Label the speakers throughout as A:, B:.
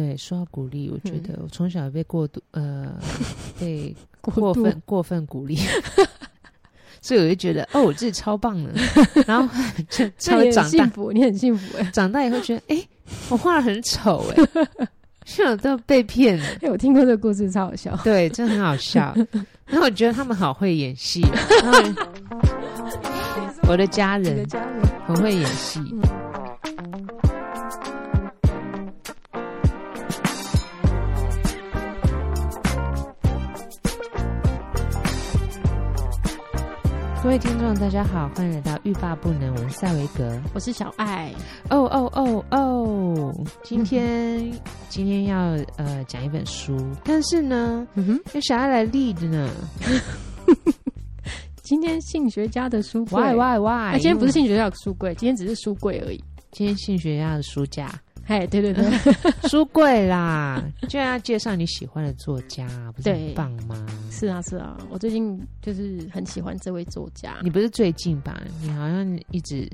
A: 对，说到鼓励，我觉得我从小被过度呃被
B: 过
A: 分过分鼓励，所以我就觉得哦，我自己超棒的，然后就就
B: 那你
A: 长大
B: 很幸福，你很幸福哎、
A: 长大以后觉得，哎，我画的很丑哎，是我都被骗了。
B: 欸。我听过这个故事，超好笑。
A: 对，真的很好笑。然后我觉得他们好会演戏我的家人，很会演戏。各位听众，大家好，欢迎来到欲罢不能，我是塞维格。
B: 我是小爱。
A: 哦哦哦哦，今天今天要呃讲一本书，但是呢，
B: 嗯哼，
A: 有小爱来 lead 呢。
B: 今天性学家的书柜
A: Why why
B: 啊
A: ，why？
B: 今天不是性学家的书柜，今天只是书柜而已。
A: 今天性学家的书架，
B: 哎，对对对，
A: 书柜啦，就要介绍你喜欢的作家，不是很棒吗？
B: 是啊是啊，我最近就是很喜欢这位作家。
A: 你不是最近吧？你好像一直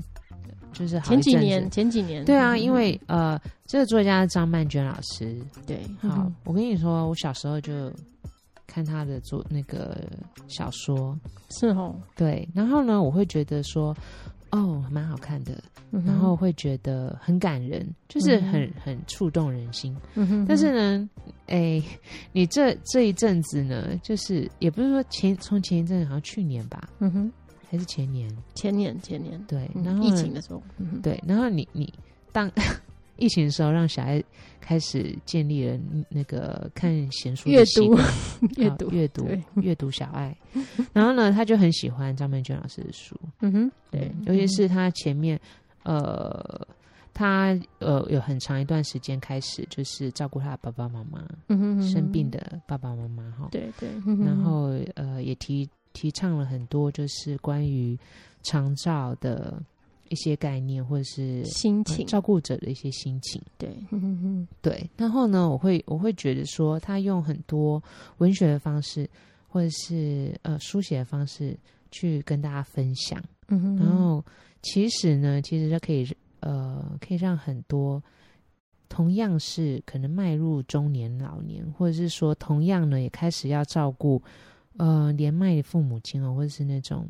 A: 就是好
B: 前几年，前几年，
A: 对啊，
B: 嗯
A: 因为呃，这个作家是张曼娟老师。
B: 对，
A: 好
B: 嗯，
A: 我跟你说，我小时候就看他的作那个小说，
B: 是哦，
A: 对，然后呢，我会觉得说，哦，蛮好看的，
B: 嗯
A: 然后，会觉得很感人，就是很
B: 嗯
A: 很触动人心。
B: 嗯哼，
A: 但是呢，哎，你这这一阵子呢，就是也不是说前从前一阵子，好像去年吧，
B: 嗯哼，
A: 还是前年，
B: 前年前年，
A: 对，
B: 嗯
A: 然后呢
B: 疫情的时候，嗯，
A: 对，然后你你当疫情的时候，让小孩开始建立了那个看闲书的
B: 阅读
A: 习惯。
B: 阅读
A: 好阅读
B: 对。
A: 阅读小爱，然后呢，他就很喜欢张曼娟老师的书，
B: 嗯哼，对
A: 嗯，尤其是他前面呃。他呃有很长一段时间开始就是照顾他爸爸妈妈，
B: 嗯哼，
A: 生病，的爸爸妈妈哈，
B: 对对，嗯哼。
A: 然后呃也提提倡了很多就是关于长照的一些概念，或者是
B: 心情，
A: 呃照顾者的一些心情。
B: 对，嗯哼哼，
A: 对，然后呢，我会我会觉得说，他用很多文学的方式，或者是呃书写的方式去跟大家分享。
B: 嗯哼，
A: 然后其实呢，其实它可以呃可以让很多同样是可能迈入中年老年，或者是说同样呢也开始要照顾呃年迈的父母亲哦，或者是那种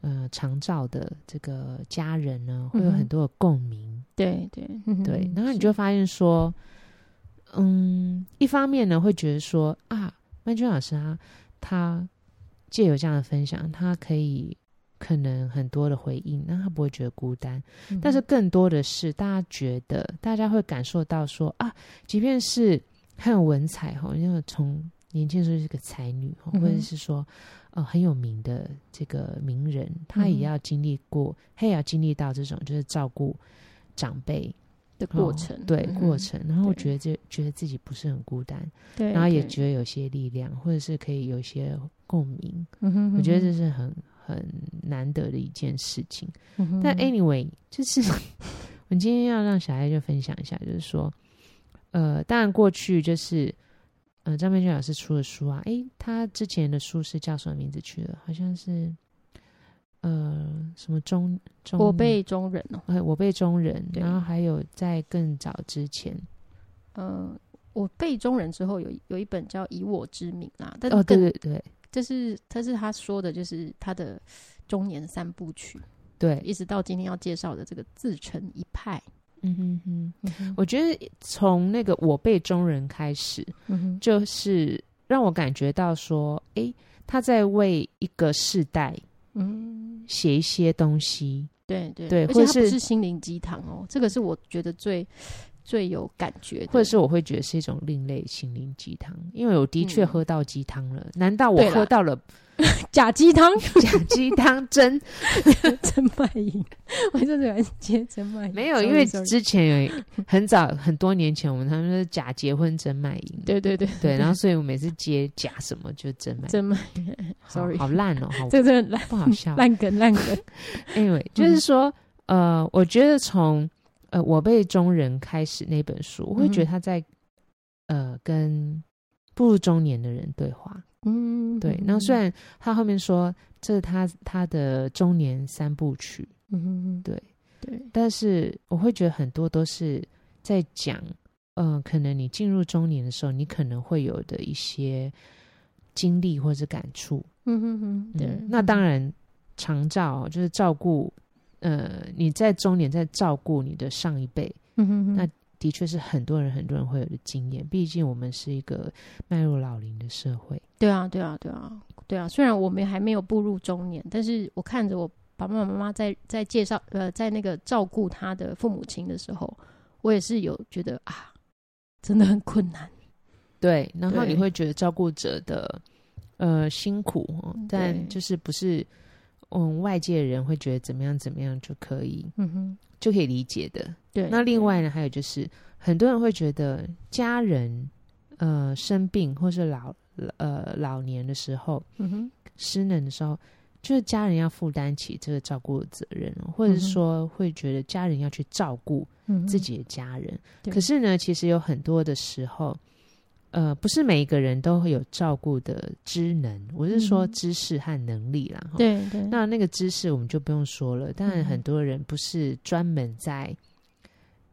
A: 呃长照的这个家人呢，会有很多的共鸣。
B: 对对嗯
A: 对，然后你
B: 是
A: 就发现说，嗯，一方面呢会觉得说啊，曼君老师啊，他借由这样的分享，他可以可能很多的回应，让他不会觉得孤单。
B: 嗯
A: 但是更多的是，大家觉得大家会感受到说啊，即便是很有文采哈，因为从年轻时候是个才女或者是说呃很有名的这个名人，他也要经历过，他也要经历到这种就是照顾长辈。
B: 的过程
A: 哦，对
B: 嗯
A: 过程，然后
B: 我
A: 觉得这觉得自己不是很孤单，
B: 对，
A: 然后也觉得有些力量，或者是可以有一些共鸣，
B: 嗯哼，
A: 我觉得这
B: 嗯
A: 是很很难得的一件事情。
B: 嗯
A: 但 anyway，就是 我今天要让小爱就分享一下，就是说，呃，当然过去就是呃张曼娟老师出的书啊，诶，他之前的书是叫什么名字去了？好像是呃什么中中
B: 我辈中人哦，
A: 呃我辈中人，然后还有在更早之前。
B: 呃，我辈中人之后有有一本叫《以我之名》啊，但
A: 哦，对对对
B: 这是这是他说的，就是他的中年三部曲，
A: 对，
B: 一直到今天要介绍的这个自成一派。
A: 嗯哼哼，
B: 嗯哼，
A: 我觉得从那个我辈中人开始，就是让我感觉到说，诶，他在为一个世代
B: 嗯，
A: 写一些东西。
B: 对对。
A: 对或者是
B: 而且它不是心灵鸡汤哦，这个是我觉得最最有感觉的，
A: 或者是我会觉得是一种另类心灵鸡汤，因为我的确
B: 嗯。
A: 喝到鸡汤了。难道我喝到了
B: 假鸡汤？
A: 假鸡汤真？
B: 真卖淫？我就喜欢接真卖淫，
A: 没有？因
B: 为
A: 之前有很早很多年前，我们他们说假结婚真卖淫，
B: 对对对
A: 对，然后所以我每次接假什么就真卖淫，
B: 真卖。
A: 好
B: ，sorry，
A: 好烂哦，好
B: 这个真的烂。
A: 不好笑。
B: 烂梗烂梗
A: ，Anyway，就是说，呃，我觉得从呃我被中人开始那本书，我会觉得他在、呃跟步入中年的人对话。
B: 嗯，
A: 对，然后虽然他后面说这是他他的中年三部曲，
B: 嗯，
A: 对
B: 对，
A: 但是我会觉得很多都是在讲呃，可能你进入中年的时候，你可能会有的一些经历或者感触。
B: 嗯哼哼，对。
A: 嗯、那当然，长照就是照顾，呃，你在中年在照顾你的上一辈。嗯哼哼，那的确是很多人很多人会有的经验。毕竟我们是一个迈入老龄的社会。
B: 对啊，对啊，对啊，对啊。虽然我们还没有步入中年，但是我看着我爸爸妈妈在在介绍呃，在那个照顾他的父母亲的时候，我也是有觉得啊。真的很困难，
A: 对。然后你会觉得照顾者的呃辛苦，但就是不是嗯外界的人会觉得怎么样怎么样就可以，嗯哼，就可以理解的。
B: 对。
A: 那另外呢，还有就是很多人会觉得家人呃生病或是老呃老年的时候，嗯哼，失能的时候，就是家人要负担起这个照顾的责任，或者是说会觉得家人要去照顾。自己的家人，嗯，可是呢，其实有很多的时候，呃，不是每一个人都会有照顾的知能，我是说知识和能力啦。
B: 对对，
A: 那那个知识我们就不用说了。当然，很多人不是专门在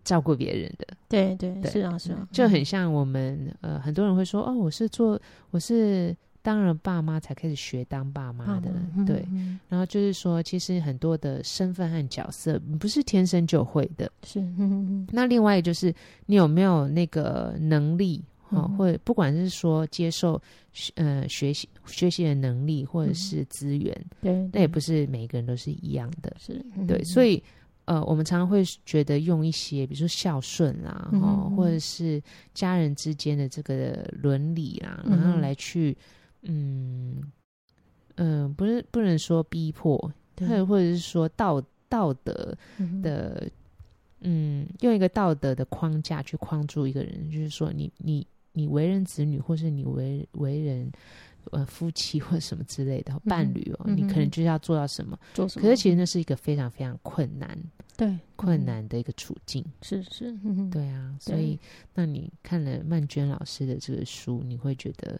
A: 照顾别人的。
B: 对对，对，是啊是啊，
A: 就很像我们呃，很多人会说哦，我是做我是。当了爸妈才开始学当爸妈的，嗯，对。然后就是说，其实很多的身份和角色不是天生就会的。
B: 是，嗯，
A: 那另外就是你有没有那个能力，嗯，或不管是说接受呃学习学习的能力，或者是资源，
B: 对，嗯，
A: 那也不是每个人都是一样的。
B: 是，
A: 对。所以呃，我们常常会觉得用一些，比如说孝顺啦，哦，或者是家人之间的这个伦理啦，然后来去。嗯嗯、呃，不是不能说逼迫，或者或者是说道道德的嗯，嗯，用一个道德的框架去框住一个人，就是说你你你为人子女，或是你为为人呃夫妻或什么之类的伴侣哦，嗯、你可能就是要做到什么，
B: 做什么？
A: 可是其实那是一个非常非常困难，
B: 对
A: 困难的一个处境，
B: 是是，
A: 嗯对啊，所以那你看了曼娟老师的这个书，你会觉得？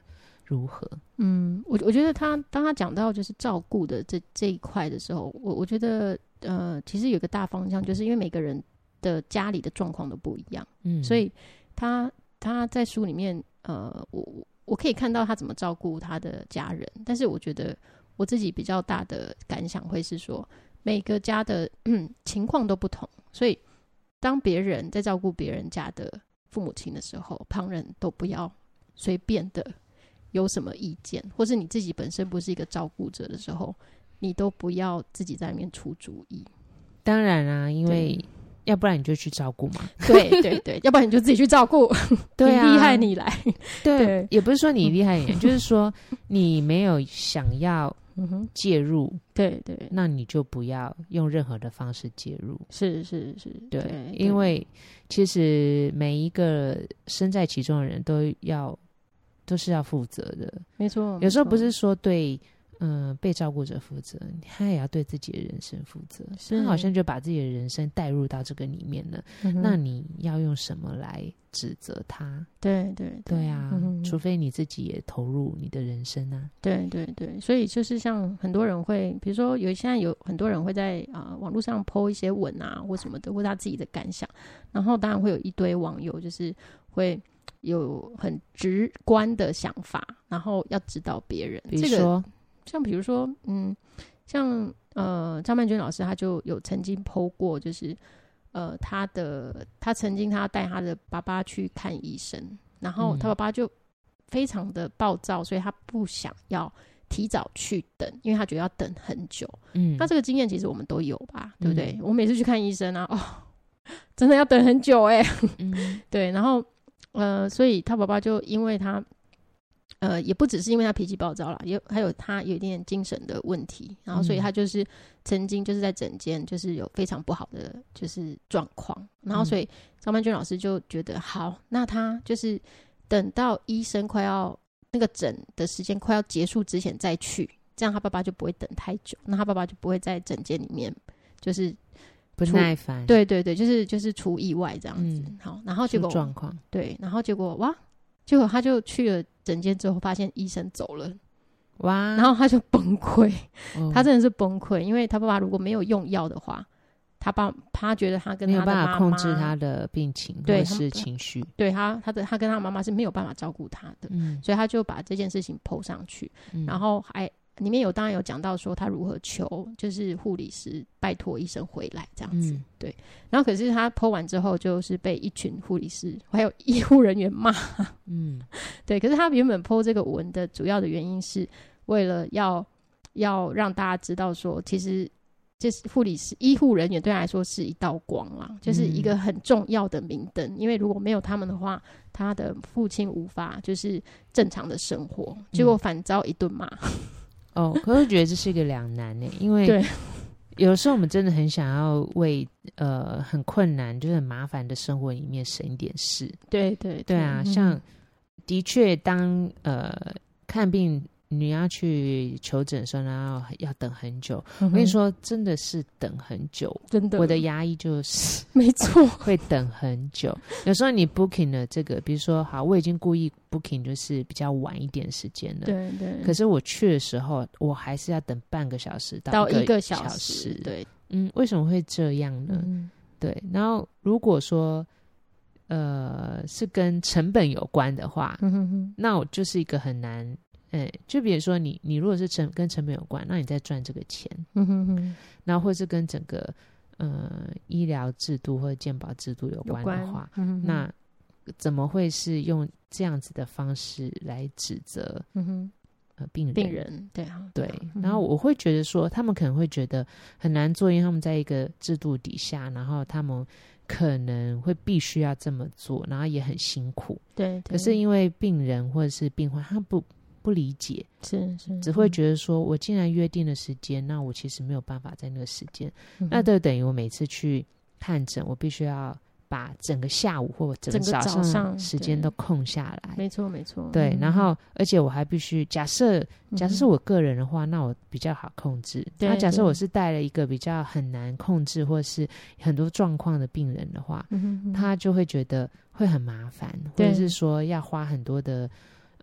A: 如何？
B: 嗯，我我觉得他当他讲到就是照顾的这这一块的时候，我我觉得呃，其实有个大方向，就是因为每个人的家里的状况都不一样，嗯，所以他他在书里面呃，我我可以看到他怎么照顾他的家人，但是我觉得我自己比较大的感想会是说，每个家的嗯情况都不同，所以当别人在照顾别人家的父母亲的时候，旁人都不要随便的。有什么意见，或是你自己本身不是一个照顾者的时候，你都不要自己在里面出主意。
A: 当然啊，因为要不然你就去照顾嘛。
B: 对对对，要不然你就自己去照顾。
A: 对啊，
B: 厉害你来。
A: 对，对也不是说你厉害你，就是说你没有想要介入。
B: 对对，
A: 那你就不要用任何的方式介入。
B: 是是是，
A: 对，对因为其实每一个身在其中的人都要。都是要负责的，
B: 没错。
A: 有时候不是说对，嗯、呃，被照顾者负责，他也要对自己的人生负责。是，他好像就把自己的人生带入到这个里面了。嗯、那你要用什么来指责他？
B: 对对对，
A: 对啊、嗯！除非你自己也投入你的人生啊。
B: 对对对，所以就是像很多人会，比如说有现在有很多人会在啊、呃、网络上 po 一些文啊或什么的，或他自己的感想，然后当然会有一堆网友就是会。有很直观的想法，然后要指导别人。
A: 比如说，这个、
B: 像比如说，嗯，像呃张曼娟老师，他就有曾经 po 过，就是呃他的他曾经他带他的爸爸去看医生，然后他爸爸就非常的暴躁，所以他不想要提早去等，因为他觉得要等很久。嗯，那这个经验其实我们都有吧，对不对？嗯、我每次去看医生啊，哦，真的要等很久哎、欸。嗯，对，然后。呃，所以他爸爸就因为他，呃，也不只是因为他脾气暴躁啦，也还有他有一点精神的问题，然后所以他就是曾经就是在诊间就是有非常不好的就是状况，然后所以张曼娟老师就觉得好，那他就是等到医生快要那个诊的时间快要结束之前再去，这样他爸爸就不会等太久，那他爸爸就不会在诊间里面就是。
A: 不耐烦，
B: 对对对，就是就是出意外这样子。嗯、好，然后结果
A: 状况，
B: 对，然后结果哇，结果他就去了诊间之后，发现医生走了，
A: 哇，
B: 然后他就崩溃，哦，他真的是崩溃，因为他爸爸如果没有用药的话，他爸他觉得他跟他的妈妈
A: 没有办法控制他的病情，
B: 对，
A: 或是情绪，
B: 对他他的他跟他妈妈是没有办法照顾他的，嗯，所以他就把这件事情 PO 上去，嗯、然后还里面有当然有讲到说他如何求，就是护理师拜托医生回来这样子，嗯、对，然后可是他 PO 完之后，就是被一群护理师还有医护人员骂，嗯，对，可是他原本 PO 这个文的主要的原因是为了要要让大家知道说，其实。就是护理师、医护人员对他来说是一道光啦，就是一个很重要的明灯。嗯、因为如果没有他们的话，他的父亲无法就是正常的生活，结果反遭一顿骂。
A: 哦，可是我觉得这是一个两难呢，因为有时候我们真的很想要为呃很困难、就是很麻烦的生活里面省一点事。
B: 对对对，
A: 对啊，像、嗯、的确当呃看病。你要去求诊的时候，然后要等很久。嗯、我跟你说，真的是等很久。
B: 真的，
A: 我的牙医就是
B: 没错，
A: 会等很久。有时候你 booking 了这个，比如说，好，我已经故意 booking 就是比较晚一点时间了。
B: 对对。
A: 可是我去的时候，我还是要等半个小时到一个小
B: 时。对，
A: 嗯，为什么会这样呢？嗯、对。然后如果说，呃，是跟成本有关的话，嗯、哼哼那我就是一个很难。哎，就比如说你，你如果是成跟成本有关，那你在赚这个钱，嗯哼哼，然后或是跟整个呃医疗制度或者健保制度有关的话，嗯、哼哼那怎么会是用这样子的方式来指责？嗯哼，呃，病人
B: 病人对啊，
A: 对。然后我会觉得说，他们可能会觉得很难做，因为他们在一个制度底下，然后他们可能会必须要这么做，然后也很辛苦。
B: 对，对，
A: 可是因为病人或者是病患，他不。不理解，
B: 是是，
A: 只会觉得说，我既然约定了时间，嗯、那我其实没有办法在那个时间，嗯、那就等于我每次去看诊，我必须要把整个下午或整个早上时间都空下来。
B: 没错没错，
A: 对，嗯、然后而且我还必须假设，假设是我个人的话，嗯、那我比较好控制。那假设我是带了一个比较很难控制或是很多状况的病人的话，他就会觉得会很麻烦，对。或者是说要花很多的。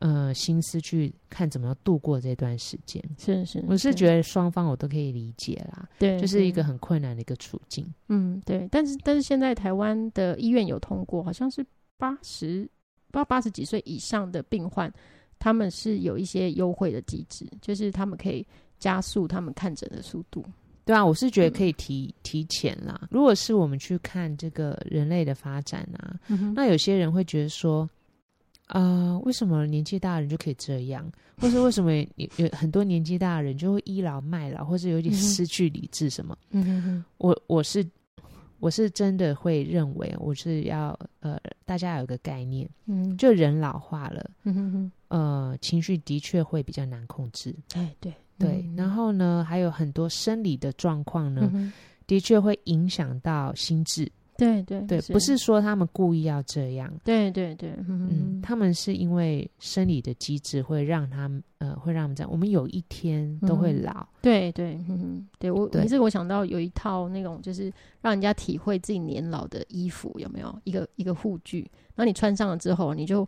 A: 呃，心思去看怎么样度过这段时间，
B: 是是，
A: 我是觉得双方我都可以理解啦，
B: 对，
A: 就是一个很困难的一个处境。
B: 嗯，对，但是但是现在台湾的医院有通过，好像是八十，不知道八十几岁以上的病患，他们是有一些优惠的机制，就是他们可以加速他们看诊的速度。
A: 对啊，我是觉得可以提、嗯、提前啦。如果是我们去看这个人类的发展啊，嗯、那有些人会觉得说。啊、呃，为什么年纪大的人就可以这样？或是为什么有有很多年纪大的人就会倚老卖老，或是有点失去理智？什么？嗯哼哼，我我是我是真的会认为，我是要呃，大家有个概念，嗯，就人老化了，嗯哼哼，呃，情绪的确会比较难控制。
B: 哎，对
A: 对，然后呢，还有很多生理的状况呢，嗯、的确会影响到心智。
B: 对对对，
A: 不是说他们故意要这样。
B: 对对对，
A: 嗯，他们是因为生理的机制会让他们呃，会让他们这样。我们有一天都会老。
B: 对对，嗯，对我，其实我想到有一套那种就是让人家体会自己年老的衣服，有没有一个一个护具？然后你穿上了之后，你就。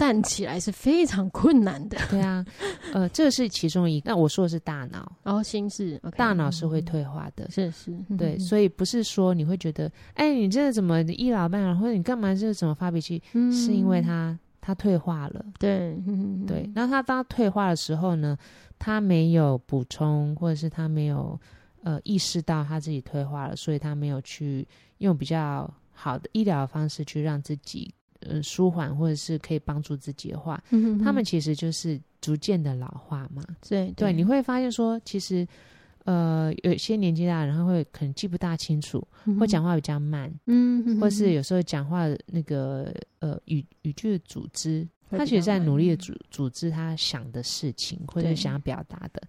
B: 站起来是非常困难的。
A: 对啊，呃，这是其中一个。那我说的是大脑，
B: 然后心智，
A: 大脑是会退化的。
B: 是是，
A: 对，所以不是说你会觉得，哎，你这怎么一老半老，或者你干嘛就怎么发脾气？是因为他他退化了。
B: 对
A: 对，然后他当退化的时候呢，他没有补充，或者是他没有呃意识到他自己退化了，所以他没有去用比较好的医疗方式去让自己。呃，舒缓或者是可以帮助自己的话，他们其实就是逐渐的老化嘛。
B: 对对，
A: 对，你会发现说，其实呃，有些年纪大的人他会可能记不大清楚，嗯、哼会讲话比较慢，嗯或是有时候讲话那个呃语语句的组织，他其实在努力的组组织他想的事情或者想要表达的。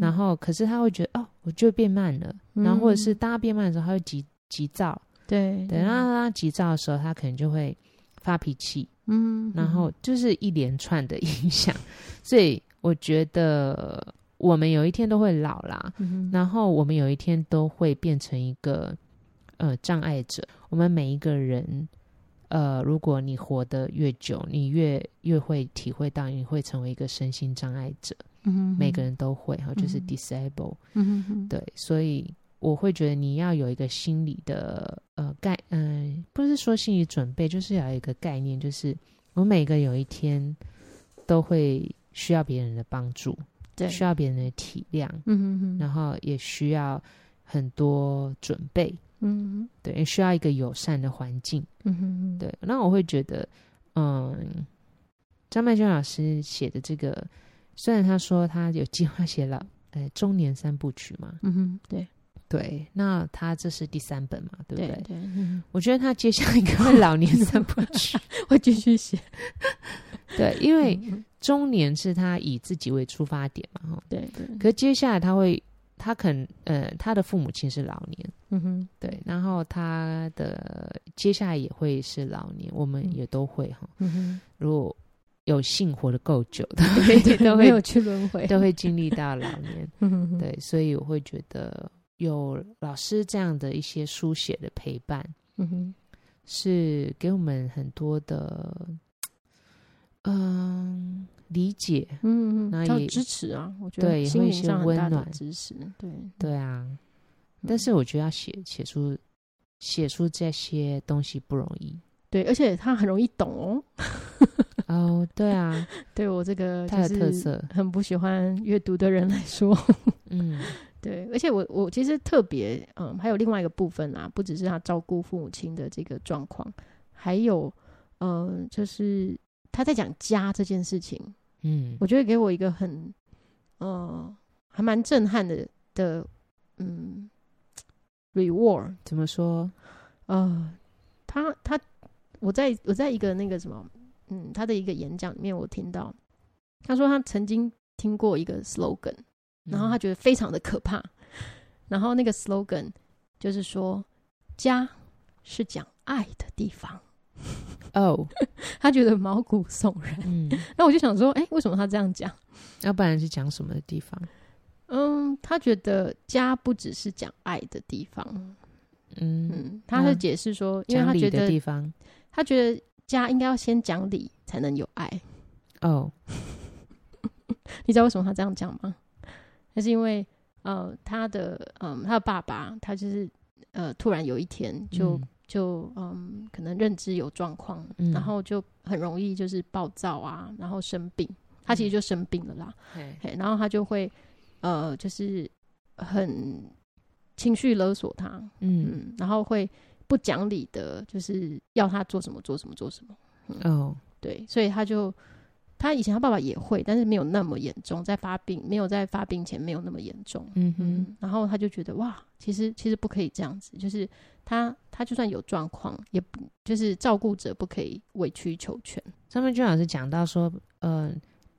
A: 然后，可是他会觉得哦，我就变慢了，嗯、然后或者是当他变慢的时候，他会急急躁。对，等到他急躁的时候，他可能就会。发脾气，嗯，然后就是一连串的影响，所以我觉得我们有一天都会老啦，嗯、然后我们有一天都会变成一个呃障碍者。我们每一个人，呃，如果你活得越久，你越越会体会到你会成为一个身心障碍者。每个人都会哈，就是 disable。对，所以我会觉得你要有一个心理的呃概，嗯、呃，不是说心理准备，就是要有一个概念，就是我每个有一天都会需要别人的帮助，对，需要别人的体谅，嗯哼哼，然后也需要很多准备，嗯哼，对，也需要一个友善的环境，嗯哼哼，对，那我会觉得，嗯，张曼娟老师写的这个，虽然他说他有计划写了，呃，中年三部曲嘛，嗯哼，对。对，那他这是第三本嘛，对不对？对，对嗯、我觉得他接下来应该会老年三部曲，
B: 会继续写。
A: 对，因为中年是他以自己为出发点嘛，哈。
B: 对对。
A: 可是接下来他会，他肯呃，他的父母亲是老年，嗯哼，对。然后他的接下来也会是老年，我们也都会哈。嗯哼。如果有幸活得够久的，
B: 对对都 会有去轮回，
A: 都会经历到老年。嗯哼。对，所以我会觉得。有老师这样的一些书写的陪伴，嗯哼，是给我们很多的，嗯，理解，
B: 嗯嗯，也支持啊，我觉得
A: 对，也会一些温暖
B: 支持，对
A: 对啊。但是我觉得要写写出写出这些东西不容易，
B: 对，而且他很容易懂哦。
A: 哦，对啊，
B: 对我这个
A: 他的特色
B: 很不喜欢阅读的人来说，嗯。对，而且我我其实特别嗯，还有另外一个部分啊，不只是他照顾父母亲的这个状况，还有嗯，就是他在讲家这件事情，嗯，我觉得给我一个很嗯，还蛮震撼的的嗯，reward
A: 怎么说？
B: 呃，他他我在我在一个那个什么嗯，他的一个演讲里面，我听到他说他曾经听过一个 slogan。然后他觉得非常的可怕，然后那个 slogan 就是说，家是讲爱的地方。哦，oh. 他觉得毛骨悚然。嗯，那我就想说，哎，为什么他这样讲？
A: 要不然是讲什么的地方？
B: 嗯，他觉得家不只是讲爱的地方。嗯嗯，他是解释说，因为他觉得
A: 地方，
B: 他觉得家应该要先讲理才能有爱。哦，oh. 你知道为什么他这样讲吗？那是因为，呃，他的，嗯，他的爸爸，他就是，呃，突然有一天就，嗯、就，嗯，可能认知有状况，嗯、然后就很容易就是暴躁啊，然后生病，他其实就生病了啦，嗯、嘿，然后他就会，呃，就是很情绪勒索他，嗯，嗯，然后会不讲理的，就是要他做什么做什么做什么，嗯、哦，对，所以他就。他以前他爸爸也会，但是没有那么严重，在发病没有在发病前没有那么严重。嗯哼嗯，然后他就觉得哇，其实其实不可以这样子，就是他他就算有状况，也不就是照顾者不可以委曲求全。
A: 张曼娟老师讲到说，呃，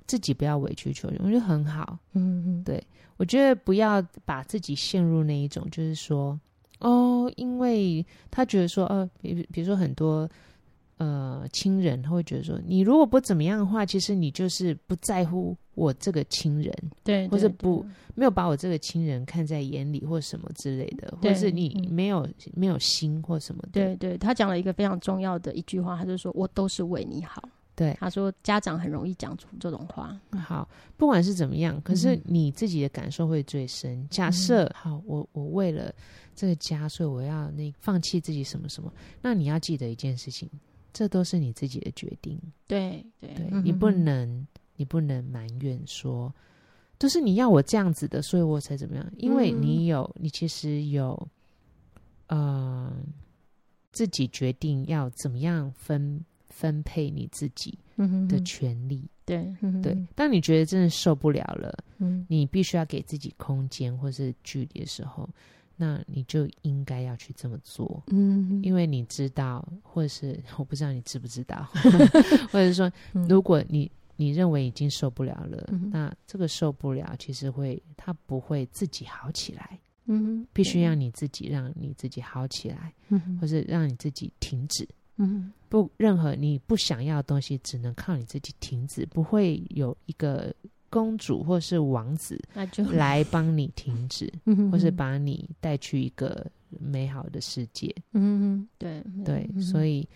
A: 自己不要委曲求全，我觉得很好。嗯哼，对，我觉得不要把自己陷入那一种，就是说，哦，因为他觉得说，呃，比比如说很多。呃，亲人他会觉得说，你如果不怎么样的话，其实你就是不在乎我这个亲人，
B: 对，
A: 或者不没有把我这个亲人看在眼里，或什么之类的，或者是你没有、嗯、没有心或什么的。
B: 对，对，他讲了一个非常重要的一句话，他就说我都是为你好。
A: 对，
B: 他说家长很容易讲出这种话。
A: 好，不管是怎么样，可是你自己的感受会最深。嗯、假设好，我我为了这个家，所以我要那放弃自己什么什么，那你要记得一件事情。这都是你自己的决定，对对，你不能你不能埋怨说，都是你要我这样子的，所以我才怎么样？因为你有，嗯、你其实有，呃，自己决定要怎么样分分配你自己的权利，
B: 对、
A: 对。当你觉得真的受不了了，嗯、你必须要给自己空间或是距离的时候。那你就应该要去这么做，嗯，因为你知道，或者是我不知道你知不知道，或者是说，如果你你认为已经受不了了，嗯、那这个受不了其实会，它不会自己好起来，嗯，必须让你自己让你自己好起来，嗯，或是让你自己停止，嗯，不，任何你不想要的东西，只能靠你自己停止，不会有一个。公主或是王子，那就 来帮你停止，或是把你带去一个美好的世界。嗯，
B: 对
A: 对，所以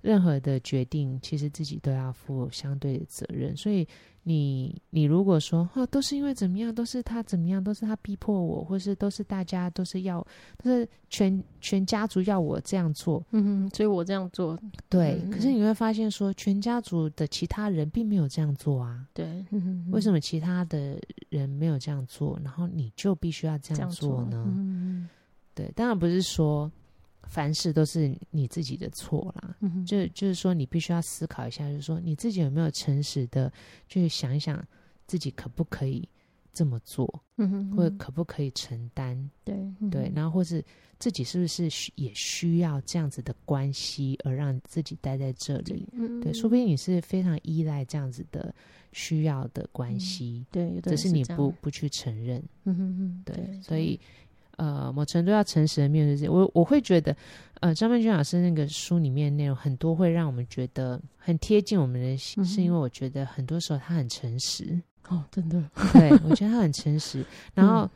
A: 任何的决定，其实自己都要负相对的责任。所以你你如果说哦，都是因为怎么样，都是他怎么样，都是他逼迫我，或是都是大家都是要，都是全全家族要我这样做，
B: 嗯哼，所以我这样做，
A: 对。
B: 嗯、
A: 可是你会发现说，全家族的其他人并没有这样做啊，
B: 对。嗯、
A: 为什么其他的人没有这样做，然后你就必须要这样做呢？做嗯、对，当然不是说。凡事都是你自己的错啦，嗯、就就是说，你必须要思考一下，就是说你自己有没有诚实的去想一想，自己可不可以这么做，嗯、哼或者可不可以承担？对、嗯、对，然后或是自己是不是也需要这样子的关系而让自己待在这里？嗯、对，说不定你是非常依赖这样子的需要的关系，嗯、对，只是你不不去承认。嗯哼哼，对，对所以。呃，某程度要诚实的面对自己，我我会觉得，呃，张曼娟老师那个书里面内容很多会让我们觉得很贴近我们的心，嗯、是因为我觉得很多时候他很诚实。
B: 哦，真的，
A: 对我觉得他很诚实，然后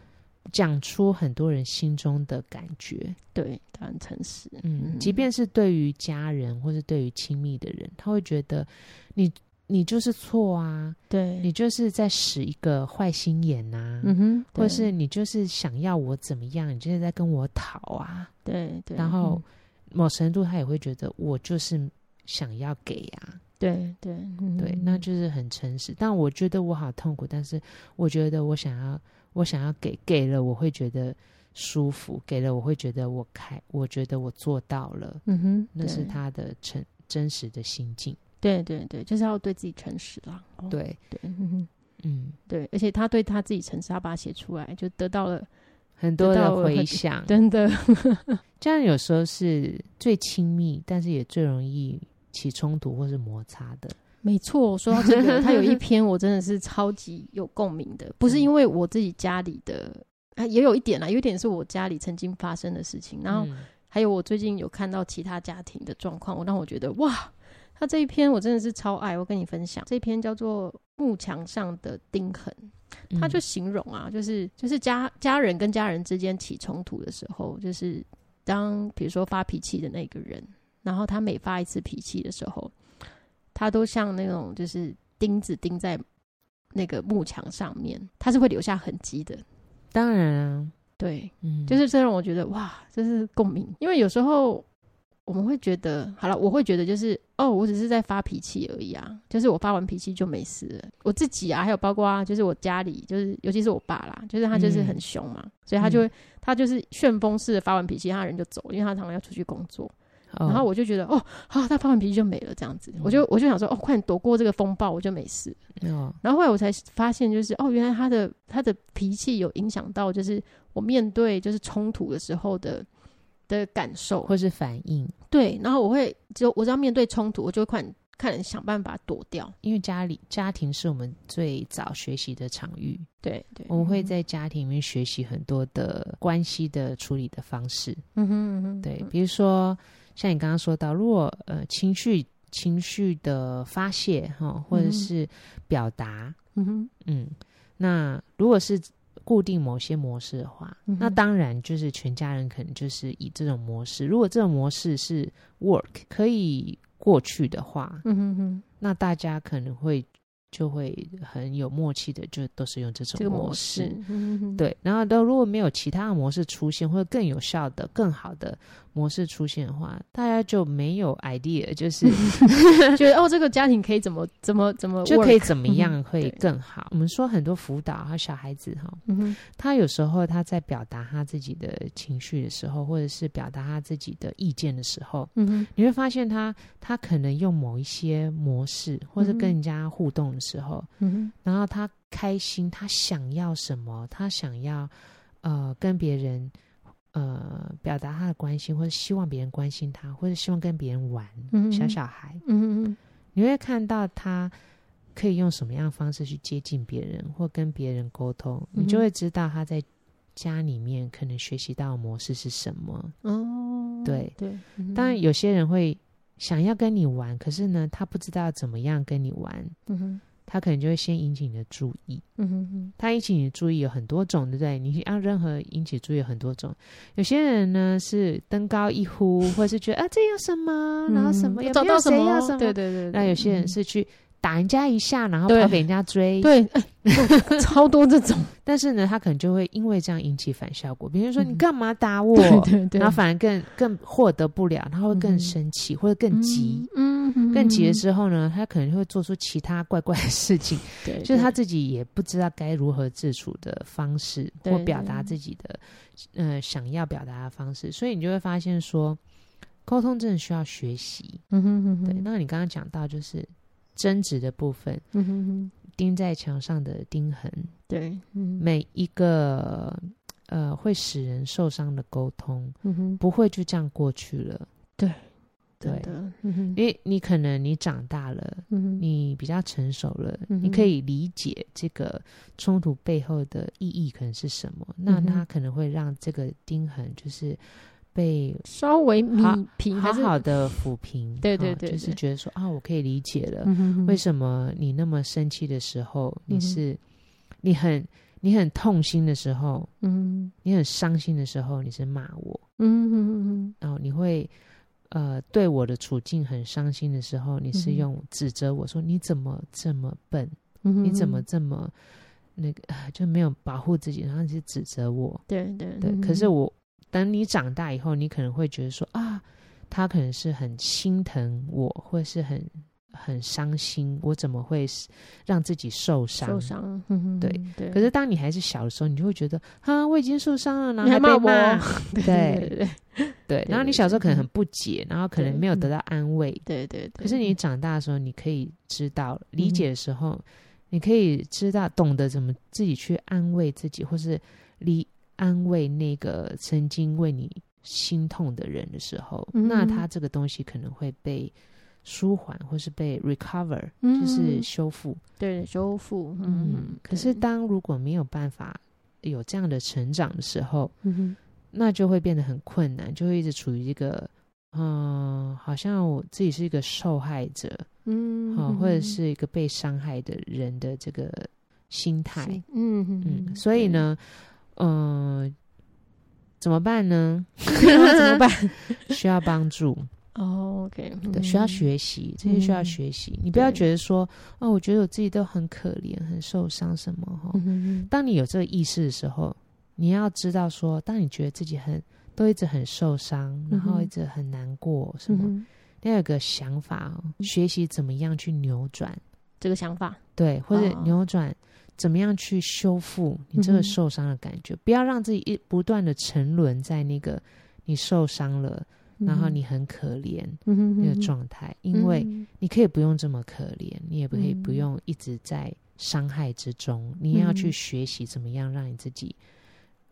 A: 讲出很多人心中的感觉，
B: 对他很诚实，
A: 嗯，即便是对于家人或是对于亲密的人，他会觉得你。你就是错啊！对，你就是在使一个坏心眼呐、啊，嗯哼，或是你就是想要我怎么样，你就是在跟我讨啊，对对。然后某程度他也会觉得我就是想要给呀、啊，对对、嗯、对，那就是很诚实。但我觉得我好痛苦，但是我觉得我想要我想要给，给了我会觉得舒服，给了我会觉得我开，我觉得我做到了，嗯哼，那是他的真真实的心境。
B: 对对对，就是要对自己诚实啦。哦、对对，嗯嗯，对，而且他对他自己诚实，他把它写出来，就得到了
A: 很多的回响。
B: 真的，
A: 这样有时候是最亲密，但是也最容易起冲突或是摩擦的。
B: 没错，说到这个，他有一篇我真的是超级有共鸣的，不是因为我自己家里的，啊，也有一点啦，有一点是我家里曾经发生的事情，然后还有我最近有看到其他家庭的状况，我让我觉得哇。他这一篇我真的是超爱，我跟你分享这一篇叫做《幕墙上的钉痕》，他就形容啊，就是就是家家人跟家人之间起冲突的时候，就是当比如说发脾气的那个人，然后他每发一次脾气的时候，他都像那种就是钉子钉在那个幕墙上面，他是会留下痕迹的。
A: 当然啊，
B: 对，嗯，就是这让我觉得哇，这是共鸣，因为有时候。我们会觉得，好了，我会觉得就是，哦，我只是在发脾气而已啊，就是我发完脾气就没事了。我自己啊，还有包括啊，就是我家里，就是尤其是我爸啦，就是他就是很凶嘛，嗯、所以他就会，他就是旋风式的发完脾气，他人就走，因为他常常要出去工作。哦、然后我就觉得，哦，好、啊，他发完脾气就没了，这样子，嗯、我就我就想说，哦，快点躲过这个风暴，我就没事。哦、然后后来我才发现，就是，哦，原来他的他的脾气有影响到，就是我面对就是冲突的时候的。的感受
A: 或是反应，
B: 对，然后我会就我只要面对冲突，我就会看看人想办法躲掉，
A: 因为家里家庭是我们最早学习的场域，
B: 对对，对
A: 我们会在家庭里面学习很多的关系的处理的方式，嗯哼嗯哼，对，比如说像你刚刚说到，如果呃情绪情绪的发泄哈，或者是表达，嗯哼。嗯，那如果是。固定某些模式的话，嗯、那当然就是全家人可能就是以这种模式。如果这种模式是 work 可以过去的话，嗯哼哼，那大家可能会。就会很有默契的，就都是用这种模式，模式嗯、对。然后都如果没有其他的模式出现，或者更有效的、更好的模式出现的话，大家就没有 idea，就是
B: 觉得哦，这个家庭可以怎么怎么怎么
A: 就可以怎么样会更好。嗯、我们说很多辅导和小孩子哈，他有时候他在表达他自己的情绪的时候，或者是表达他自己的意见的时候，你会发现他他可能用某一些模式，或者跟人家互动的时候，然后他开心，他想要什么？他想要呃跟别人呃表达他的关心，或者希望别人关心他，或者希望跟别人玩。嗯，小小孩，嗯哼，你会看到他可以用什么样的方式去接近别人，或跟别人沟通，嗯，你就会知道他在家里面可能学习到的模式是什么。哦，对对，嗯，当然有些人会想要跟你玩，可是呢，他不知道怎么样跟你玩。嗯哼。他可能就会先引起你的注意。
B: 嗯哼哼，
A: 他引起你的注意有很多种，对不对？你让任何引起注意有很多种。有些人呢是登高一呼，或是觉得啊这有什么，然后什么、嗯、有没有谁要什么？
B: 对对对，对。
A: 那有些人是去。打人家一下，然后怕给人家追，
B: 对，对 超多这种。
A: 但是呢，他可能就会因为这样引起反效果。比如说，你干嘛打我？
B: 嗯、对对对，然
A: 后反而更更获得不了，他会更生气、嗯、或者更急。
B: 嗯，嗯
A: 更急了之后呢，他可能会做出其他怪怪的事情。
B: 对，对，
A: 就是他自己也不知道该如何自处的方式，或表达自己的呃想要表达的方式。所以你就会发现说，沟通真的需要学习。
B: 嗯哼哼哼。
A: 对，那你刚刚讲到就是。争执的部分，
B: 嗯哼哼，
A: 钉在墙上的钉痕，
B: 对，嗯、
A: 每一个呃会使人受伤的沟通，
B: 嗯哼，
A: 不会就这样过去了，
B: 对，
A: 对
B: 的，
A: 因为你可能你长大了，
B: 嗯哼，
A: 你比较成熟了，
B: 嗯，
A: 你可以理解这个冲突背后的意义可能是什么，嗯、那它可能会让这个钉痕就是。被
B: 稍微弭平，
A: 好好的抚平，
B: 对对对，
A: 就是觉得说啊，我可以理解了，
B: 嗯、哼哼，
A: 为什么你那么生气的时候，你是你很你很痛心的时候，
B: 嗯，
A: 你很伤心的时候，你是骂我，
B: 嗯哼哼哼，
A: 然后你会呃对我的处境很伤心的时候，你是用指责我说你怎么这么笨，你怎么这么那个就没有保护自己，然后你是指责我，
B: 对对
A: 对，可是我。等你长大以后，你可能会觉得说啊，他可能是很心疼我，或是很很伤心，我怎么会让自己受伤？
B: 受伤，
A: 对
B: 对。
A: 可是当你还是小的时候，你就会觉得啊，我已经受伤了，然后还被骂，对对对，对。然后你小时候可能很不解，然后可能没有得到安慰，
B: 对对对。
A: 可是你长大的时候，你可以知道理解的时候，你可以知道懂得怎么自己去安慰自己，或是理。安慰那个曾经为你心痛的人的时候，嗯、那他这个东西可能会被舒缓，或是被 recover，、嗯、就是修复。
B: 对，修复。嗯，
A: 嗯，可是当如果没有办法有这样的成长的时候，
B: 嗯、
A: 那就会变得很困难，就会一直处于一个，嗯、呃，好像我自己是一个受害者，
B: 嗯，
A: 哦、或者是一个被伤害的人的这个心态。
B: 嗯嗯，
A: 嗯，所以呢。嗯、呃，怎么办呢？
B: 怎么办？
A: 需要帮助。
B: Oh, OK，
A: 对，需要学习，这些需要学习。嗯、你不要觉得说，哦，我觉得我自己都很可怜、很受伤什么哈。
B: 嗯、
A: 当你有这个意识的时候，你要知道说，当你觉得自己很都一直很受伤，然后一直很难过什么，
B: 嗯、
A: 你要有个想法哦，学习怎么样去扭转
B: 这个想法，
A: 对，或者扭转。Oh. 怎么样去修复你这个受伤的感觉？嗯、不要让自己一不断的沉沦在那个你受伤了，嗯、然后你很可怜那个状态。嗯、因为你可以不用这么可怜，嗯、你也不可以不用一直在伤害之中。嗯、你要去学习怎么样让你自己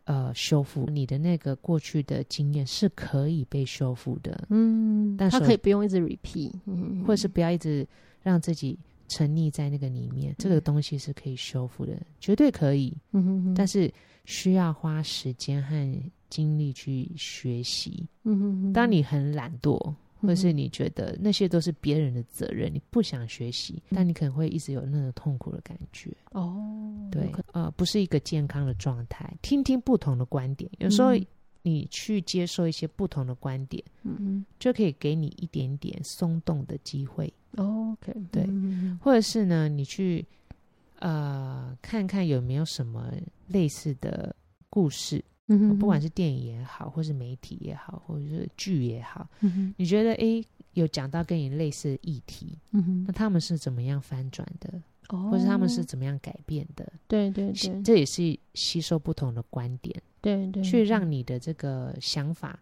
A: 呃修复你的那个过去的经验是可以被修复的。
B: 嗯，
A: 但是
B: 他可以不用一直 repeat，嗯、
A: 或者是不要一直让自己。沉溺在那个里面，这个东西是可以修复的，嗯、绝对可以。
B: 嗯、哼哼，
A: 但是需要花时间和精力去学习。
B: 嗯、哼哼，
A: 当你很懒惰，或是你觉得那些都是别人的责任，你不想学习，嗯、但你可能会一直有那种痛苦的感觉。
B: 哦，
A: 对，呃，不是一个健康的状态。听听不同的观点，有时候你去接受一些不同的观点，
B: 嗯嗯，
A: 就可以给你一点点松动的机会。
B: Oh, OK，
A: 对，
B: 嗯、
A: 或者是呢，你去呃看看有没有什么类似的故事，
B: 嗯哼，
A: 不管是电影也好，或是媒体也好，或者是剧也好，
B: 嗯哼，
A: 你觉得诶有讲到跟你类似的议题，
B: 嗯哼，
A: 那他们是怎么样翻转的？
B: 哦，
A: 或者他们是怎么样改变的？
B: 对对对，
A: 这也是吸收不同的观点，
B: 对对，对，
A: 去让你的这个想法。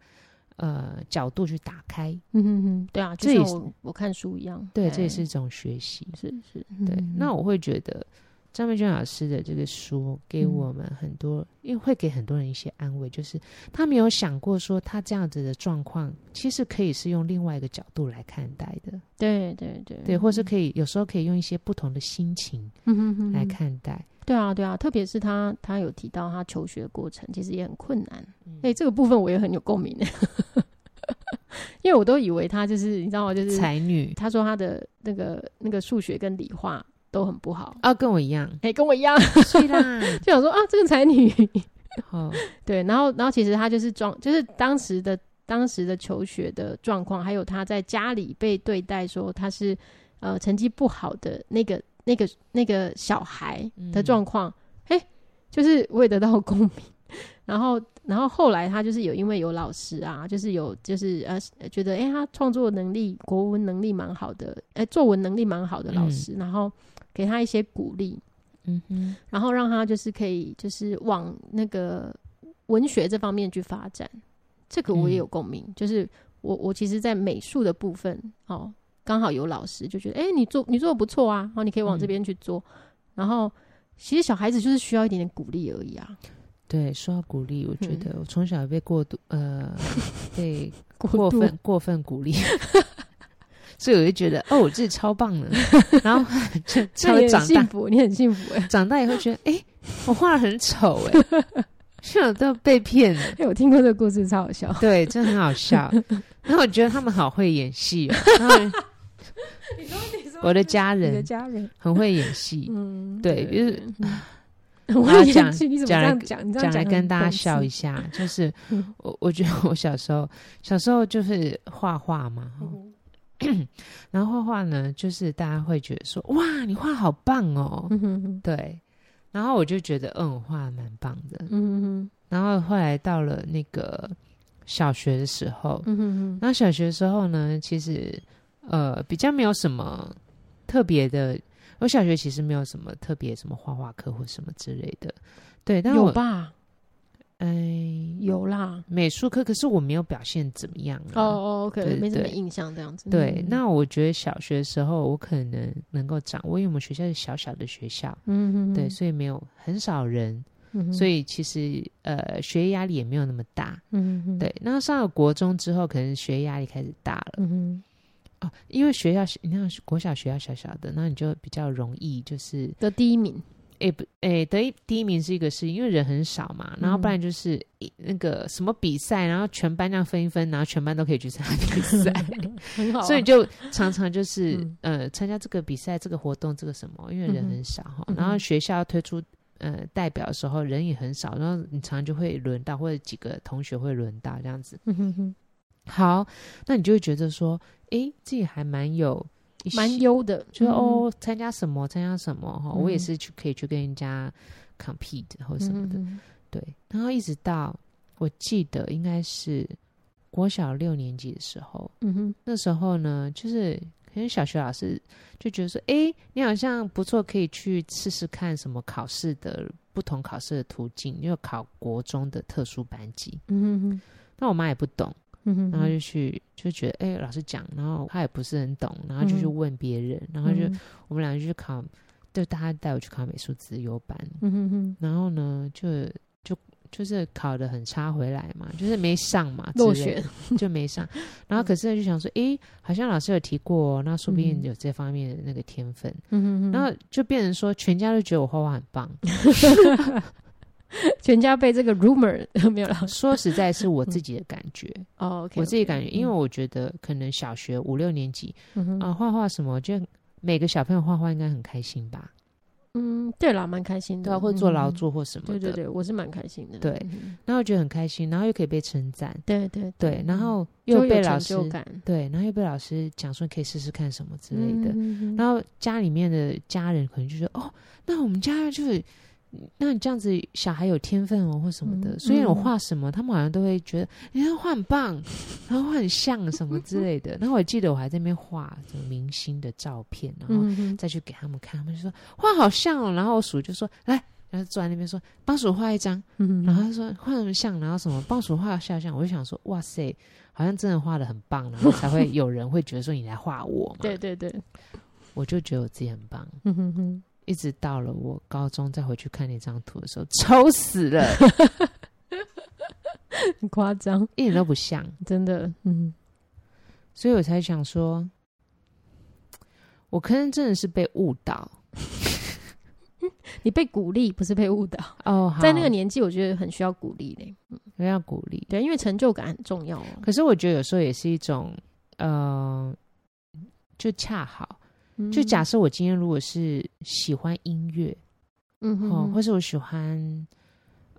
A: 呃，角度去打开，
B: 嗯哼哼，对啊，就像我我看书一样，
A: 对，这也是一种学习，
B: 是是，
A: 对。那我会觉得张曼娟老师的这个书给我们很多，因为会给很多人一些安慰，就是他没有想过说他这样子的状况，其实可以是用另外一个角度来看待的，
B: 对对对，
A: 对，或是可以有时候可以用一些不同的心情，嗯哼哼，来看待。
B: 对啊，对啊，特别是他，他有提到他求学过程其实也很困难。哎、这个部分我也很有共鸣，因为我都以为他就是你知道吗？就是
A: 才女。
B: 他说他的那个那个数学跟理化都很不好
A: 啊，跟我一样，
B: 哎、欸，跟我一样，
A: 是啦，
B: 就想说啊，这个才女，
A: 哦，
B: 对，然后然后其实他就是装，就是当时的当时的求学的状况，还有他在家里被对待说他是呃成绩不好的那个那个那个小孩的状况，哎、嗯欸，就是我也得到共鸣，然后。然后后来他就是有因为有老师啊，就是有就是呃觉得哎、欸、他创作能力国文能力蛮好的，哎、欸、作文能力蛮好的老师，嗯、然后给他一些鼓励，嗯哼，然后让他就是可以就是往那个文学这方面去发展，这个我也有共鸣，嗯、就是我我其实，在美术的部分哦，刚好有老师就觉得哎、欸、你做你做的不错啊，然后你可以往这边去做，嗯、然后其实小孩子就是需要一点点鼓励而已啊。
A: 对，说到鼓励，我觉得我从小被过度呃 被过分过，分鼓励，所以我就觉得哦，我自己超棒的。然后就超长大，
B: 幸福，你很幸福哎。
A: 长大以后觉得哎、欸，我画的很丑哎，现在都被骗了。哎、
B: 欸，我听过这个故事，超好笑。
A: 对，真的很好笑。然后我觉得他们好会演戏哦。然 后你说，你说，我的家人，
B: 你的家人。很
A: 会演戏。嗯，对，就是。
B: 我要讲讲来
A: 讲？来跟大家笑一下，就是我我觉得我小时候小时候就是画画嘛，然后画画呢，就是大家会觉得说哇，你画好棒哦，对，然后我就觉得嗯，我画的蛮棒的，然后后来到了那个小学的时候，然后小学的时候呢，其实呃比较没有什么特别的。我小学其实没有什么特别什么画画课或什么之类的，对，但我
B: 有吧？
A: 哎，
B: 有啦，
A: 美术课，可是我没有表现怎么样
B: 哦哦，OK，没什么印象这样子。
A: 对，那我觉得小学的时候我可能能够掌握，因为我们学校是小小的学校，嗯哼，对，所以没有很少人，所以其实呃学业压力也没有那么大，嗯哼，对。那上了国中之后，可能学业压力开始大了，嗯哼。哦，因为学校你看国小学校小小的，那你就比较容易就是
B: 得第一名。
A: 哎不哎，得一第一名是一个事，因为人很少嘛，然后不然就是那个什么比赛，然后全班这样分一分，然后全班都可以去参加比赛，很好。所以就常常就是、嗯、呃参加这个比赛、这个活动、这个什么，因为人很少哈。嗯、然后学校推出呃代表的时候人也很少，然后你常常就会轮到，或者几个同学会轮到这样子。嗯哼哼。好，那你就会觉得说。哎，自己还蛮有
B: 蛮优的，
A: 就是哦，参加什么参加什么哈，我也是去可以去跟人家 compete 或什么的，对。然后一直到我记得应该是国小六年级的时候，嗯哼，那时候呢，就是可能小学老师就觉得说，哎，你好像不错，可以去试试看什么考试的不同考试的途径，因为考国中的特殊班级，嗯哼哼。那我妈也不懂。然后就去就觉得哎、欸，老师讲，然后他也不是很懂，然后就去问别人，嗯、然后就我们两个就去考，就大家带我去考美术自由班，嗯、哼哼。然后呢就就就是考的很差回来嘛，就是没上嘛，
B: 落选
A: 就没上。然后可是就想说，哎、欸，好像老师有提过，那说不定有这方面的那个天分，嗯、哼哼。然后就变成说，全家都觉得我画画很棒。
B: 全家被这个 rumor 没有了。
A: 说实在，是我自己的感觉。
B: 哦，
A: 我自己感觉，因为我觉得可能小学五六年级啊，画画什么，就每个小朋友画画应该很开心吧？嗯，
B: 对啦，蛮开心的，
A: 对，或做劳作或什么的。
B: 对对对，我是蛮开心的。
A: 对，然后我觉得很开心，然后又可以被称赞，
B: 对对
A: 对，然后又被老师对，然后又被老师讲说可以试试看什么之类的，然后家里面的家人可能就说哦，那我们家就是。那你这样子，小孩有天分哦，或什么的，嗯、所以我画什么，他们好像都会觉得，你看画很棒，然后画很像什么之类的。然后我记得我还在那边画什么明星的照片，然后再去给他们看，他们就说画好像哦。然后我叔就说来，然后坐在那边说帮鼠画一张，然后他说画什么像，然后什么帮鼠画肖像。我就想说哇塞，好像真的画的很棒，然后才会 有人会觉得说你来画我嘛。
B: 对对对，
A: 我就觉得我自己很棒。嗯哼哼。一直到了我高中再回去看那张图的时候，丑死了，
B: 很夸张，
A: 一点都不像，
B: 真的，嗯，
A: 所以我才想说，我可能真的是被误导，
B: 你被鼓励，不是被误导。哦。在那个年纪，我觉得很需要鼓励嘞，嗯，
A: 要鼓励，
B: 对，因为成就感很重要哦。
A: 可是我觉得有时候也是一种，呃，就恰好。就假设我今天如果是喜欢音乐，
B: 嗯哼
A: 哦，或是我喜欢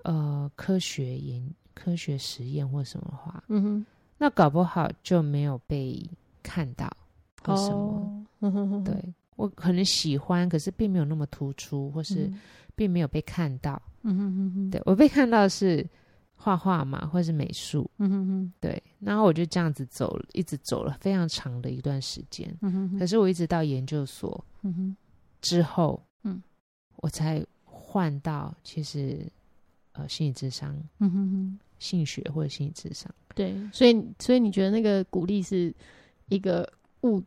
A: 呃科学研科学实验或什么的话，
B: 嗯哼，
A: 那搞不好就没有被看到或什么。
B: 哦嗯哼哼。
A: 对，我可能喜欢，可是并没有那么突出，或是并没有被看到。
B: 嗯哼哼哼，
A: 对，我被看到是画画嘛，或是美术。
B: 嗯哼哼，
A: 对，然后我就这样子走，一直走了非常长的一段时间。
B: 嗯哼哼，
A: 可是我一直到研究所
B: 嗯哼，
A: 之后，
B: 嗯，
A: 我才换到其实呃心理智商、
B: 嗯哼哼，
A: 性学或者心理智商。
B: 对，所以所以你觉得那个鼓励是一个误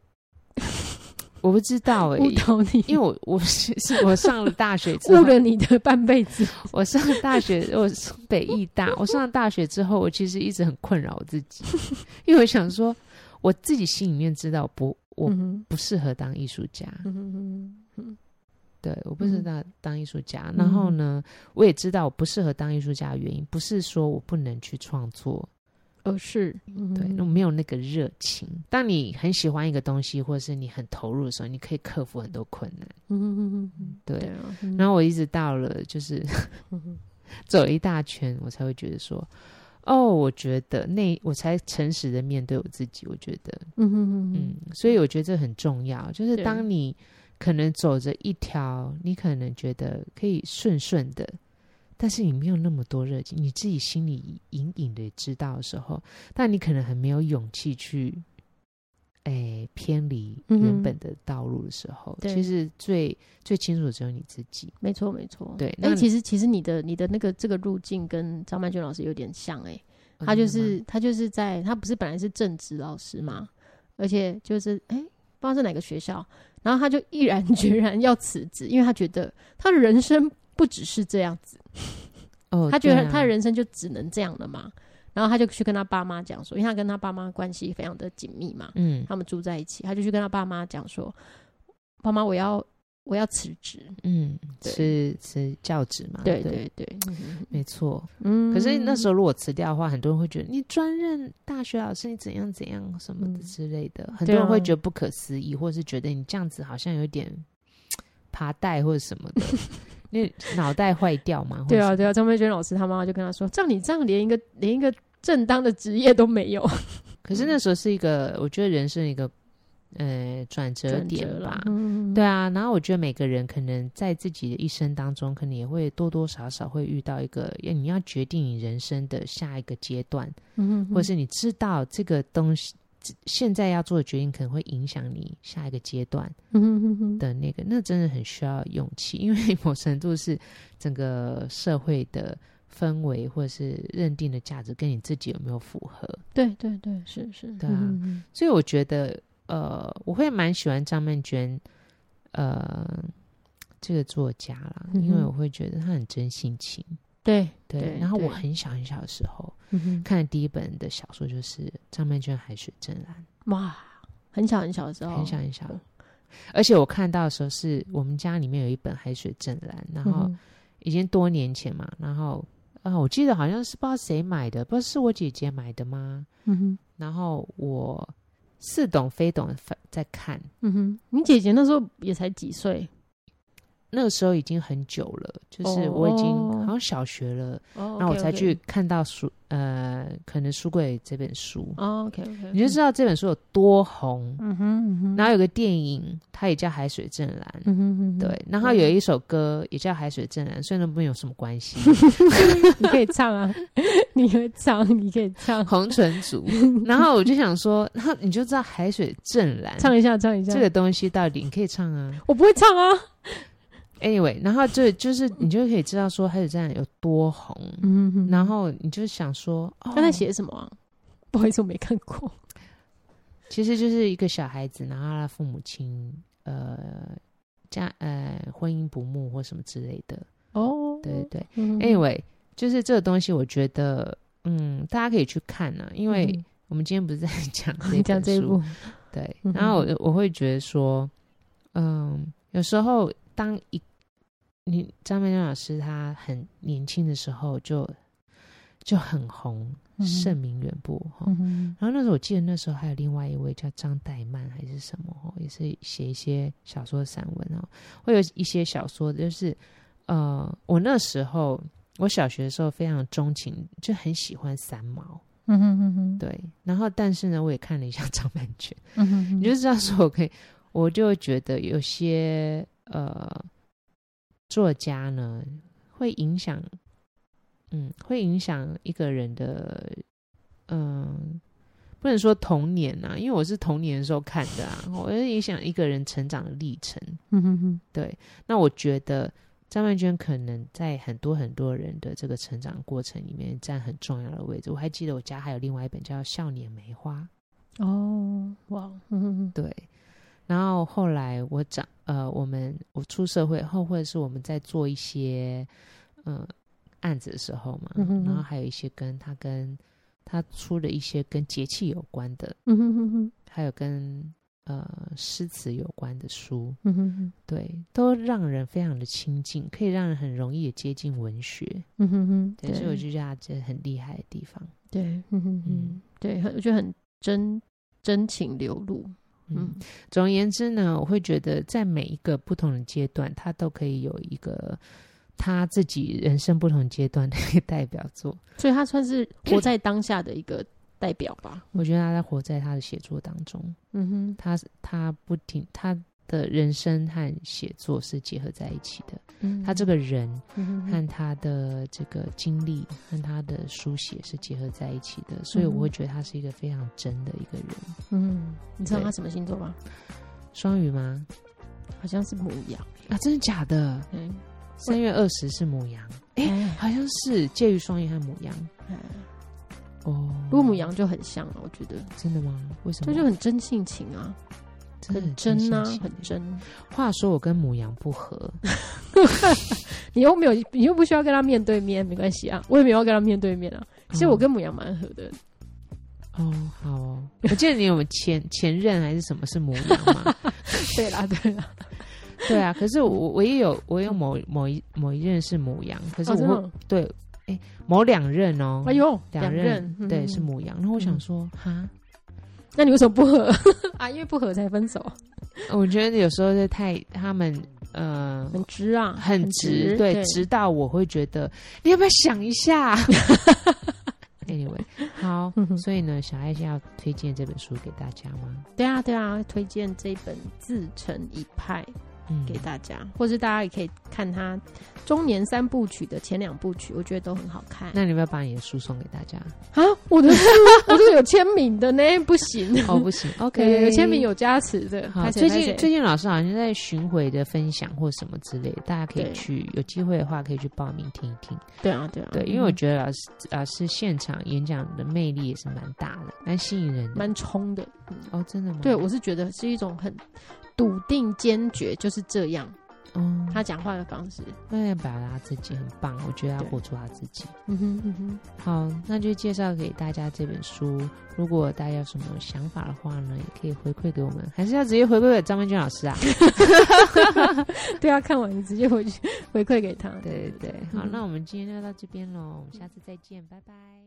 A: 我不知道哎、
B: 误导你，
A: 因为我我是是我上了大学之后
B: 误了你的半辈子。
A: 我上大学，我是北艺大。我上了大学之后，我其实一直很困扰我自己，因为我想说，我自己心里面知道不，我不适合当艺术家。
B: 嗯
A: 对，我不适合当当艺术家。然后呢，我也知道我不适合当艺术家的原因，不是说我不能去创作。
B: 而是，
A: 对，那没有那个热情。当你很喜欢一个东西，或者是你很投入的时候，你可以克服很多困难。
B: 嗯嗯嗯，
A: 对。
B: 对啊。
A: 然后我一直到了，就是 走了一大圈，我才会觉得说，哦，我觉得那我才诚实的面对我自己。我觉得，
B: 嗯嗯嗯，
A: 所以我觉得这很重要。就是当你可能走着一条，你可能觉得可以顺顺的。但是你没有那么多热情，你自己心里隐隐的知道的时候，但你可能很没有勇气去，哎，偏离原本的道路的时候，嗯、其实最最清楚的只有你自己。
B: 没错，没错。
A: 对，
B: 那其实其实你的你的那个这个路径跟张曼娟老师有点像，哎，他就是、嗯、他就是在他不是本来是正职老师嘛，而且就是哎，不知道是哪个学校，然后他就毅然决然要辞职，因为他觉得他的人生。不只是这样子，
A: 哦，
B: 他觉得他的人生就只能这样了嘛。然后他就去跟他爸妈讲说，因为他跟他爸妈关系非常的紧密嘛，嗯，他们住在一起，他就去跟他爸妈讲说：“爸妈，我要我要辞职，
A: 嗯，辞辞教职嘛，
B: 对对。对，
A: 没错，嗯。可是那时候如果辞掉的话，很多人会觉得你专任大学老师，你怎样怎样什么的之类的，很多人会觉得不可思议，或是觉得你这样子好像有点 爬带或者什么的。”你脑袋坏掉嘛？
B: 对啊，对啊。张佩娟老师他妈妈就跟他说：“像你这样连一个连一个正当的职业都没有。”
A: 可是那时候是一个，我觉得人生一个呃转折点吧。嗯、对啊，然后我觉得每个人可能在自己的一生当中，可能也会多多少少会遇到一个，你要决定你人生的下一个阶段，嗯、或者是你知道这个东西。现在要做的决定可能会影响你下一个阶段的那个，那真的很需要勇气，因为某程度是整个社会的氛围或者是认定的价值跟你自己有没有符合？
B: 对对对，是是，
A: 对啊。所以我觉得，呃，我会蛮喜欢张曼娟，呃，这个作家啦，因为我会觉得他很真性情。对对，然后我很小很小的时候，看的第一本的小说就是张曼娟《海水正蓝》。
B: 哇，很小很小的时候，
A: 很小很小。而且我看到的时候，是我们家里面有一本《海水正蓝》，然后已经多年前嘛，然后啊，我记得好像是不知道谁买的，不知道是我姐姐买的吗？嗯哼。然后我似懂非懂的在看。
B: 嗯哼，你姐姐那时候也才几岁？
A: 那个时候已经很久了，就是我已经好像小学了，然后我才去看到书，呃，可能书柜这本书。
B: 哦，OK OK，
A: 你就知道这本书有多红。嗯哼，然后有个电影，它也叫《海水正蓝》。嗯哼，对，然后有一首歌也叫《海水正蓝》，虽然没有什么关系。
B: 你可以唱啊，你会唱，你可以唱《
A: 红唇族》。然后我就想说，然后你就知道《海水正蓝》，
B: 唱一下，唱一下
A: 这个东西到底你可以唱啊？
B: 我不会唱啊。
A: Anyway，然后就就是你就可以知道说海水正蓝有多红，嗯哼，然后你就想说
B: 他在写什么啊？不好意思，我没看过。
A: 其实就是一个小孩子，然后他父母亲呃家呃婚姻不睦或什么之类的。哦，对对对。Anyway，就是这个东西，我觉得嗯，大家可以去看呢，因为我们今天不是在讲这 讲这一部，对。然后我我会觉得说，嗯，有时候。当一你张曼娟老师她很年轻的时候就就很红，盛名远播哈。然后那时候我记得那时候还有另外一位叫张岱曼还是什么哈，也是写一些小说散文哦。会有一些小说就是呃，我那时候我小学的时候非常钟情，就很喜欢三毛。嗯哼哼哼，对。然后但是呢，我也看了一下 张曼娟。嗯哼哼，你就这样说，我可以，我就觉得有些呃作家呢会影响。嗯，会影响一个人的，嗯，不能说童年啊，因为我是童年的时候看的啊，我是影响一个人成长的历程。嗯哼哼，对。那我觉得张曼娟可能在很多很多人的这个成长过程里面占很重要的位置。我还记得我家还有另外一本叫《少年梅花》。哦，哇，嗯哼哼，对。然后后来我长，呃，我们我出社会后，或者是我们在做一些，嗯、呃。案子的时候嘛，然后还有一些跟他跟他出了一些跟节气有关的，嗯、哼哼哼。还有跟呃诗词有关的书，嗯、哼哼。对，都让人非常的亲近，可以让人很容易的接近文学，嗯哼哼，对，所以我就觉得这很厉害的地方，
B: 对，嗯哼哼。嗯，对，我觉得很真真情流露，嗯，
A: 嗯总而言之呢，我会觉得在每一个不同的阶段，他都可以有一个。他自己人生不同阶段的一个代表作，
B: 所以他算是 活在当下的一个代表吧。
A: 我觉得他在活在他的写作当中。嗯哼，他他不停，他的人生和写作是结合在一起的。嗯，他这个人和他的这个经历和他的书写是结合在一起的，所以我会觉得他是一个非常真的一个人。
B: 嗯，你知道他什么星座吗？
A: 双鱼吗？
B: 好像是母羊
A: 啊，真的假的？嗯。三月二十是母羊，哎、欸，好像是介于双鱼和母羊。哦，
B: 如果母羊就很像了，我觉得。
A: 真的吗？为什么？
B: 这就很真性情啊，很真啊，很真。
A: 话说我跟母羊不合，
B: 你又没有，你又不需要跟他面对面，没关系啊，我也没有要跟他面对面啊。其实我跟母羊蛮合的。
A: 哦，好哦，我记得你有前前任还是什么是母羊吗？
B: 对啦，对啦。
A: 对啊，可是我我也有我也有某某一某一任是母羊，可是我会、哦、对哎、欸、某两任哦，
B: 哎呦
A: 两任、嗯、对是母羊，然后我想说哈，
B: 那你为什么不合 啊？因为不合才分手。
A: 我觉得有时候是太他们呃
B: 很直啊，
A: 很直，对，对直到我会觉得你要不要想一下？Anyway，好，所以呢，小爱先要推荐这本书给大家吗？
B: 对啊，对啊，推荐这本《自成一派》。给大家，或是大家也可以看他中年三部曲的前两部曲，我觉得都很好看。
A: 那你要不要把你的书送给大家
B: 啊？我的书 我是有签名的呢，不行
A: 哦，不行。OK，
B: 有签名有加持的。
A: 好，最近最近老师好像在巡回的分享或什么之类，大家可以去有机会的话可以去报名听一听。
B: 对啊，对啊，
A: 对，因为我觉得老师老师现场演讲的魅力也是蛮大的，蛮吸引人的，
B: 蛮冲的。
A: 哦，真的吗？
B: 对，我是觉得是一种很。笃定坚决就是这样，嗯，他讲话的方式，
A: 那要表达自己很棒，我觉得要活出他自己。
B: 嗯哼嗯哼，
A: 好，那就介绍给大家这本书。如果大家有什么想法的话呢，也可以回馈给我们，还是要直接回馈给张曼娟老师啊？
B: 对啊，看完你直接回去回馈给他。
A: 对对对，好，嗯、那我们今天就到这边喽，我们下次再见，拜拜。